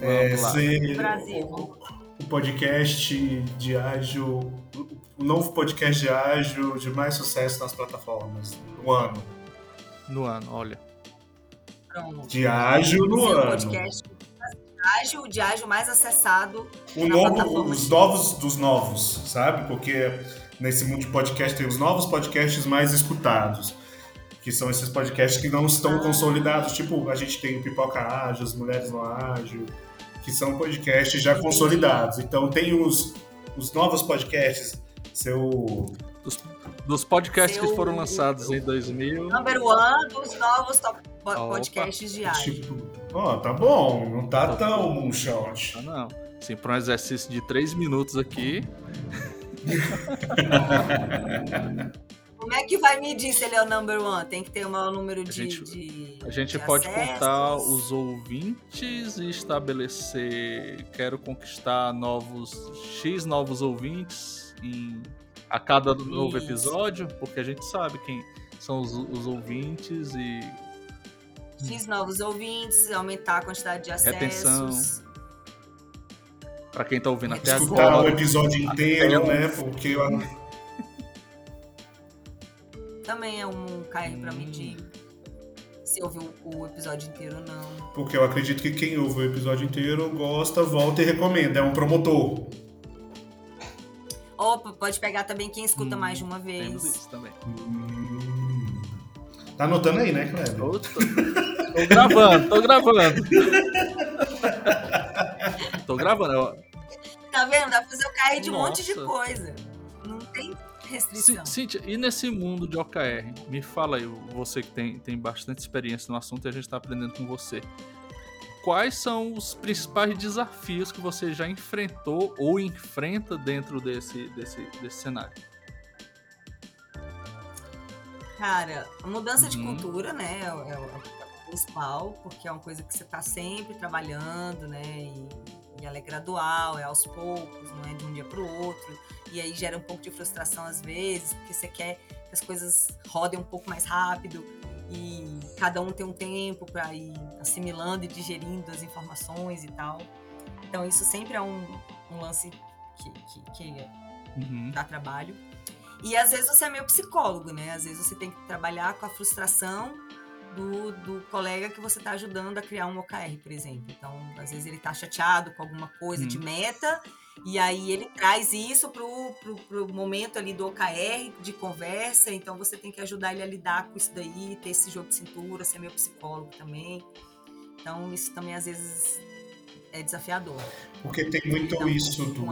É, ser Brasil. o podcast de ágil o novo podcast de ágil de mais sucesso nas plataformas no ano. No ano, olha. De ágil no ano. Podcast ágil, de ágil mais acessado. O novo, os novos dos novos, sabe? Porque nesse mundo de podcast tem os novos podcasts mais escutados. Que são esses podcasts que não estão ah. consolidados. Tipo, a gente tem o Pipoca Ágil, as Mulheres no Ágil, que são podcasts já consolidados. Então tem os, os novos podcasts seu. Dos, dos podcasts seu... que foram lançados em 2000. Number one dos novos top podcasts de área. Tipo, ó, tá bom, não tá, tá tão moonshot. Ah, não. Sim, para um exercício de 3 minutos aqui. [LAUGHS] Como é que vai medir se ele é o number one? Tem que ter o maior número de. A gente, de, a gente de pode acessos. contar os ouvintes e estabelecer. Quero conquistar novos. X novos ouvintes em, a cada novo Isso. episódio, porque a gente sabe quem são os, os ouvintes e. X novos ouvintes, aumentar a quantidade de acessos. Retenção. Pra quem tá ouvindo até Escutar agora. Escutar o episódio inteiro, né? Porque eu... Também é um KR pra medir se ouviu o episódio inteiro ou não. Porque eu acredito que quem ouve o episódio inteiro gosta, volta e recomenda. É um promotor. Ou pode pegar também quem escuta hum, mais de uma vez. Temos isso também. Hum. Tá anotando aí, né, Kleber? Tô, tô, [LAUGHS] tô gravando, tô gravando. tô gravando. Tá vendo? Dá pra fazer o KR de Nossa. um monte de coisa. Restrição. Cíntia, e nesse mundo de OKR? Me fala aí, você que tem, tem bastante experiência no assunto e a gente tá aprendendo com você quais são os principais desafios que você já enfrentou ou enfrenta dentro desse, desse, desse cenário? Cara, a mudança uhum. de cultura, né, é, é, o principal, porque é uma coisa que você está sempre trabalhando, né, e, e, ela é gradual, é aos poucos, não é de um dia para o outro, e aí gera um pouco de frustração às vezes, porque você quer que as coisas rodem um pouco mais rápido, e cada um tem um tempo para ir assimilando e digerindo as informações e tal. Então isso sempre é um, um lance que, que, que uhum. dá trabalho. E às vezes você é meio psicólogo, né? Às vezes você tem que trabalhar com a frustração do, do colega que você está ajudando a criar um OKR, por exemplo. Então, às vezes ele está chateado com alguma coisa uhum. de meta e aí ele traz isso pro, pro, momento ali do OKR, de conversa, então você tem que ajudar ele a lidar com isso daí, ter esse jogo de cintura, ser meu psicólogo também. Então isso também às vezes é desafiador. Porque tem muito então, isso do...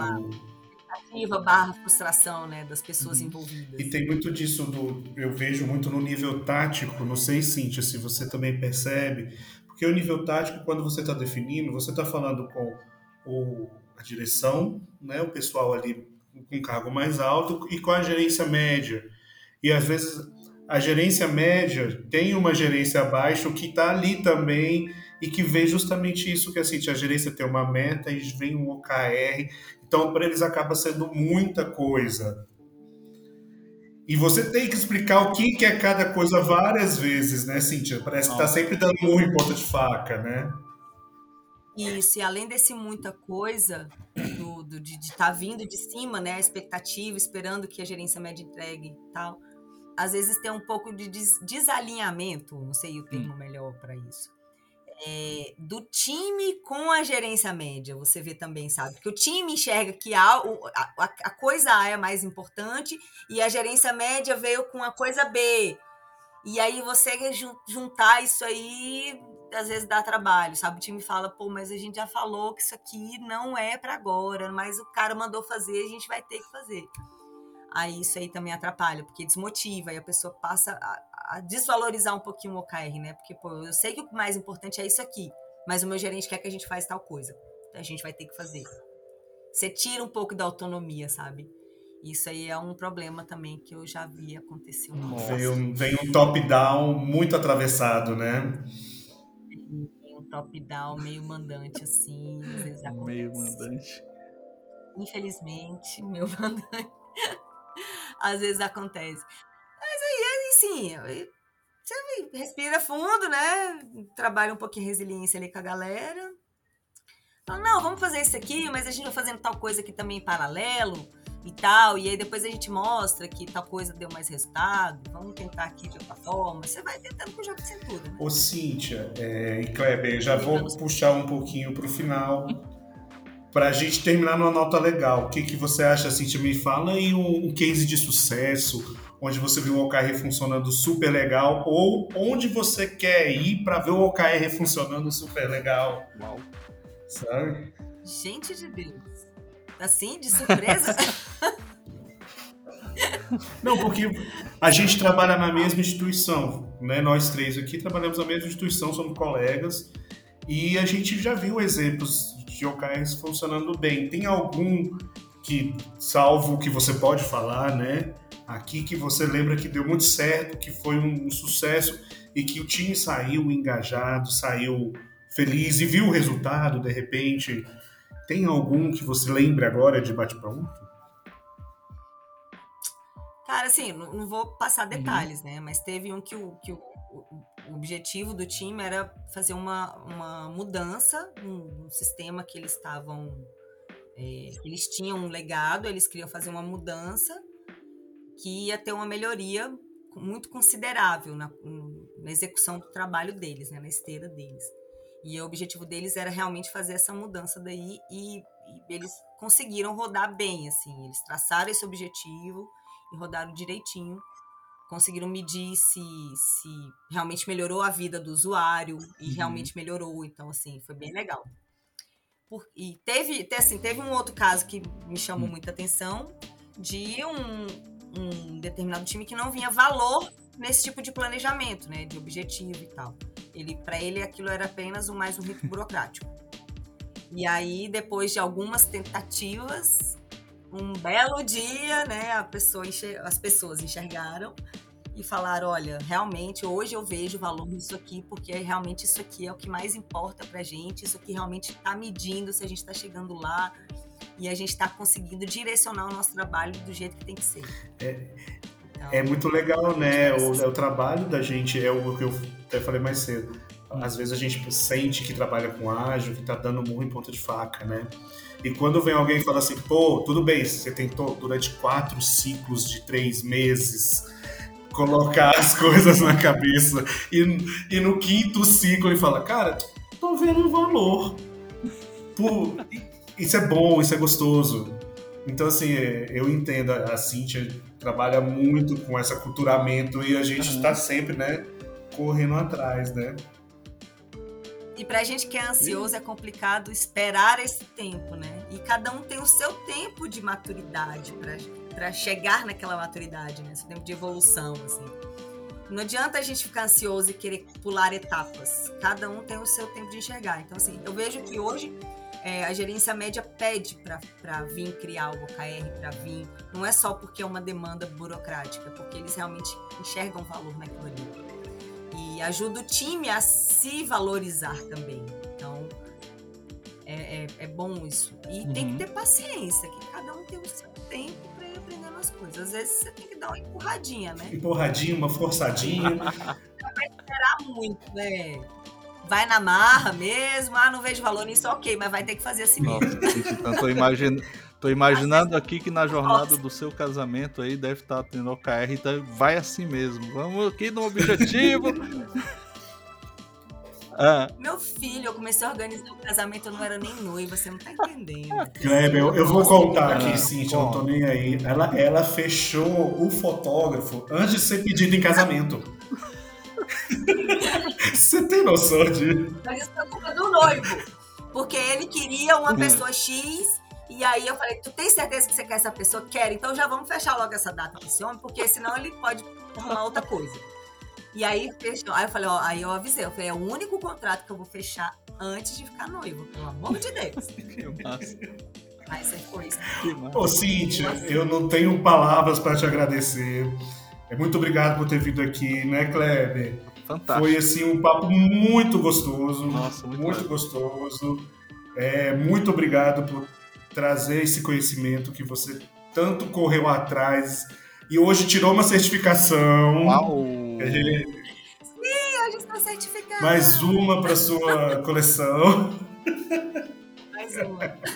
Expectativa barra frustração, né, das pessoas uhum. envolvidas. E tem muito disso do... Eu vejo muito no nível tático, não sei, Cíntia, se você também percebe, porque o nível tático, quando você está definindo, você está falando com o, a direção, né, o pessoal ali com cargo mais alto e com a gerência média. E às vezes a gerência média tem uma gerência abaixo que está ali também e que vê justamente isso que assim, a gerência tem uma meta e vem um OKR, então para eles acaba sendo muita coisa. E você tem que explicar o que é cada coisa várias vezes, né, Cíntia? Parece que está sempre dando murro em ponta de faca, né? Isso, e além desse muita coisa, do, do de estar tá vindo de cima, né, a expectativa, esperando que a gerência média entregue e tal, às vezes tem um pouco de des desalinhamento, não sei o termo hum. melhor para isso, é, do time com a gerência média, você vê também, sabe? Que o time enxerga que a, a, a coisa A é mais importante e a gerência média veio com a coisa B. E aí você juntar isso aí às vezes dá trabalho, sabe? O time fala, pô, mas a gente já falou que isso aqui não é para agora, mas o cara mandou fazer, a gente vai ter que fazer. Aí isso aí também atrapalha, porque desmotiva, e a pessoa passa a, a desvalorizar um pouquinho o OKR, né? Porque, pô, eu sei que o mais importante é isso aqui, mas o meu gerente quer que a gente faça tal coisa. Então a gente vai ter que fazer. Você tira um pouco da autonomia, sabe? Isso aí é um problema também que eu já vi acontecer. Vem um, vem um top-down muito atravessado, né? Top-down, meio mandante, assim, às vezes [LAUGHS] acontece. Meio mandante. Infelizmente, [LAUGHS] meu mandante. às vezes acontece. Mas aí, assim, você respira fundo, né? Trabalha um pouquinho resiliência ali com a galera. Fala, não, vamos fazer isso aqui, mas a gente vai fazendo tal coisa aqui também em paralelo e tal, e aí depois a gente mostra que tal coisa deu mais resultado, vamos tentar aqui de outra forma. Você vai tentando com jogo de cintura. Né? Ô, Cíntia é, e Kleber, já vou puxar um pouquinho para o final, para a gente terminar numa nota legal. O que, que você acha, Cíntia? Me fala aí um, um case de sucesso, onde você viu o OKR funcionando super legal, ou onde você quer ir para ver o OKR funcionando super legal. Uau. Sabe? Gente de Deus. Assim, de surpresa? [LAUGHS] Não, porque a gente trabalha na mesma instituição, né? Nós três aqui trabalhamos na mesma instituição, somos colegas, e a gente já viu exemplos de OKRs funcionando bem. Tem algum que, salvo o que você pode falar, né? Aqui que você lembra que deu muito certo, que foi um sucesso e que o time saiu engajado, saiu feliz e viu o resultado de repente tem algum que você lembre agora de bate-pronto? Cara, assim, não, vou passar uhum. detalhes, uhum. né? Mas teve um que, o, que o, o, objetivo do time era fazer uma, uma mudança no, sistema que eles estavam. É, eles tinham um legado, eles queriam fazer uma mudança que ia ter uma melhoria muito considerável na, na execução do trabalho deles, né, na esteira deles. E o objetivo deles era realmente fazer essa mudança daí e, e eles conseguiram rodar bem, assim. Eles traçaram esse objetivo e rodaram direitinho. Conseguiram medir se, se realmente melhorou a vida do usuário e uhum. realmente melhorou. Então, assim, foi bem legal. Por, e teve, assim, teve um outro caso que me chamou uhum. muita atenção de um, um determinado time que não vinha valor nesse tipo de planejamento, né, de objetivo e tal. Ele, para ele, aquilo era apenas um, mais um rito burocrático. E aí, depois de algumas tentativas, um belo dia, né, a pessoa as pessoas enxergaram e falaram: olha, realmente hoje eu vejo valor nisso aqui, porque realmente isso aqui é o que mais importa para gente, isso aqui realmente está medindo se a gente está chegando lá e a gente está conseguindo direcionar o nosso trabalho do jeito que tem que ser. É, é muito legal, né? O, o trabalho da gente é o que eu até falei mais cedo. Às vezes a gente sente que trabalha com ágil, que tá dando murro em ponta de faca, né? E quando vem alguém e fala assim, pô, tudo bem, você tentou durante quatro ciclos de três meses colocar [LAUGHS] as coisas na cabeça e, e no quinto ciclo ele fala, cara, tô vendo um valor. Pô, isso é bom, isso é gostoso. Então, assim, eu entendo, a Cintia trabalha muito com esse culturamento e a gente está uhum. sempre, né, correndo atrás, né? E pra gente que é ansioso é complicado esperar esse tempo, né? E cada um tem o seu tempo de maturidade para chegar naquela maturidade, né? Seu tempo de evolução, assim. Não adianta a gente ficar ansioso e querer pular etapas. Cada um tem o seu tempo de enxergar. Então, assim, eu vejo que hoje é, a gerência média pede para vir criar o OKR, para vir. Não é só porque é uma demanda burocrática, porque eles realmente enxergam valor naquilo ali. E ajuda o time a se valorizar também. Então, é, é, é bom isso. E uhum. tem que uhum. ter paciência, que cada um tem o seu tempo para ir aprendendo as coisas. Às vezes você tem que dar uma empurradinha, né? Empurradinha, uma forçadinha. [LAUGHS] Não vai esperar muito, né? Vai na marra mesmo, ah, não vejo valor nisso, ok, mas vai ter que fazer assim mesmo. então tô, imagin... tô imaginando aqui que na jornada do seu casamento aí deve estar tá tendo OKR, então vai assim mesmo. Vamos aqui no objetivo. [LAUGHS] Ah. Meu filho, eu comecei a organizar o casamento, eu não era nem noiva, você não tá entendendo. Kleber, eu, eu vou contar aqui, ah, Cintia, não tô nem aí. Ela, ela fechou o fotógrafo antes de ser pedido em casamento. [LAUGHS] Você tem noção de. Mas isso foi culpa do noivo. Porque ele queria uma hum. pessoa X. E aí eu falei, tu tem certeza que você quer essa pessoa? Quer, então já vamos fechar logo essa data com esse homem, porque senão ele pode arrumar outra coisa. E aí fechou. Aí eu falei, ó, aí eu avisei, eu falei, é o único contrato que eu vou fechar antes de ficar noivo, pelo amor de Deus. [LAUGHS] que massa. Aí você foi isso. Ô, Cíntia, eu não tenho palavras para te agradecer. É, muito obrigado por ter vindo aqui, né, Kleber? Fantástico. Foi assim um papo muito gostoso, Nossa, muito, muito gostoso. É, muito obrigado por trazer esse conhecimento que você tanto correu atrás e hoje tirou uma certificação. Uau! É, Sim, hoje estou certificada. Mais uma para sua coleção. Mais uma. [LAUGHS]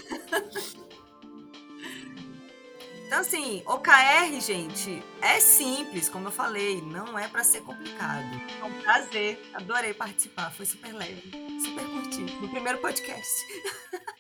Então, assim, OKR, gente, é simples, como eu falei, não é para ser complicado. É um prazer, adorei participar, foi super leve, super curtido, no primeiro podcast. [LAUGHS]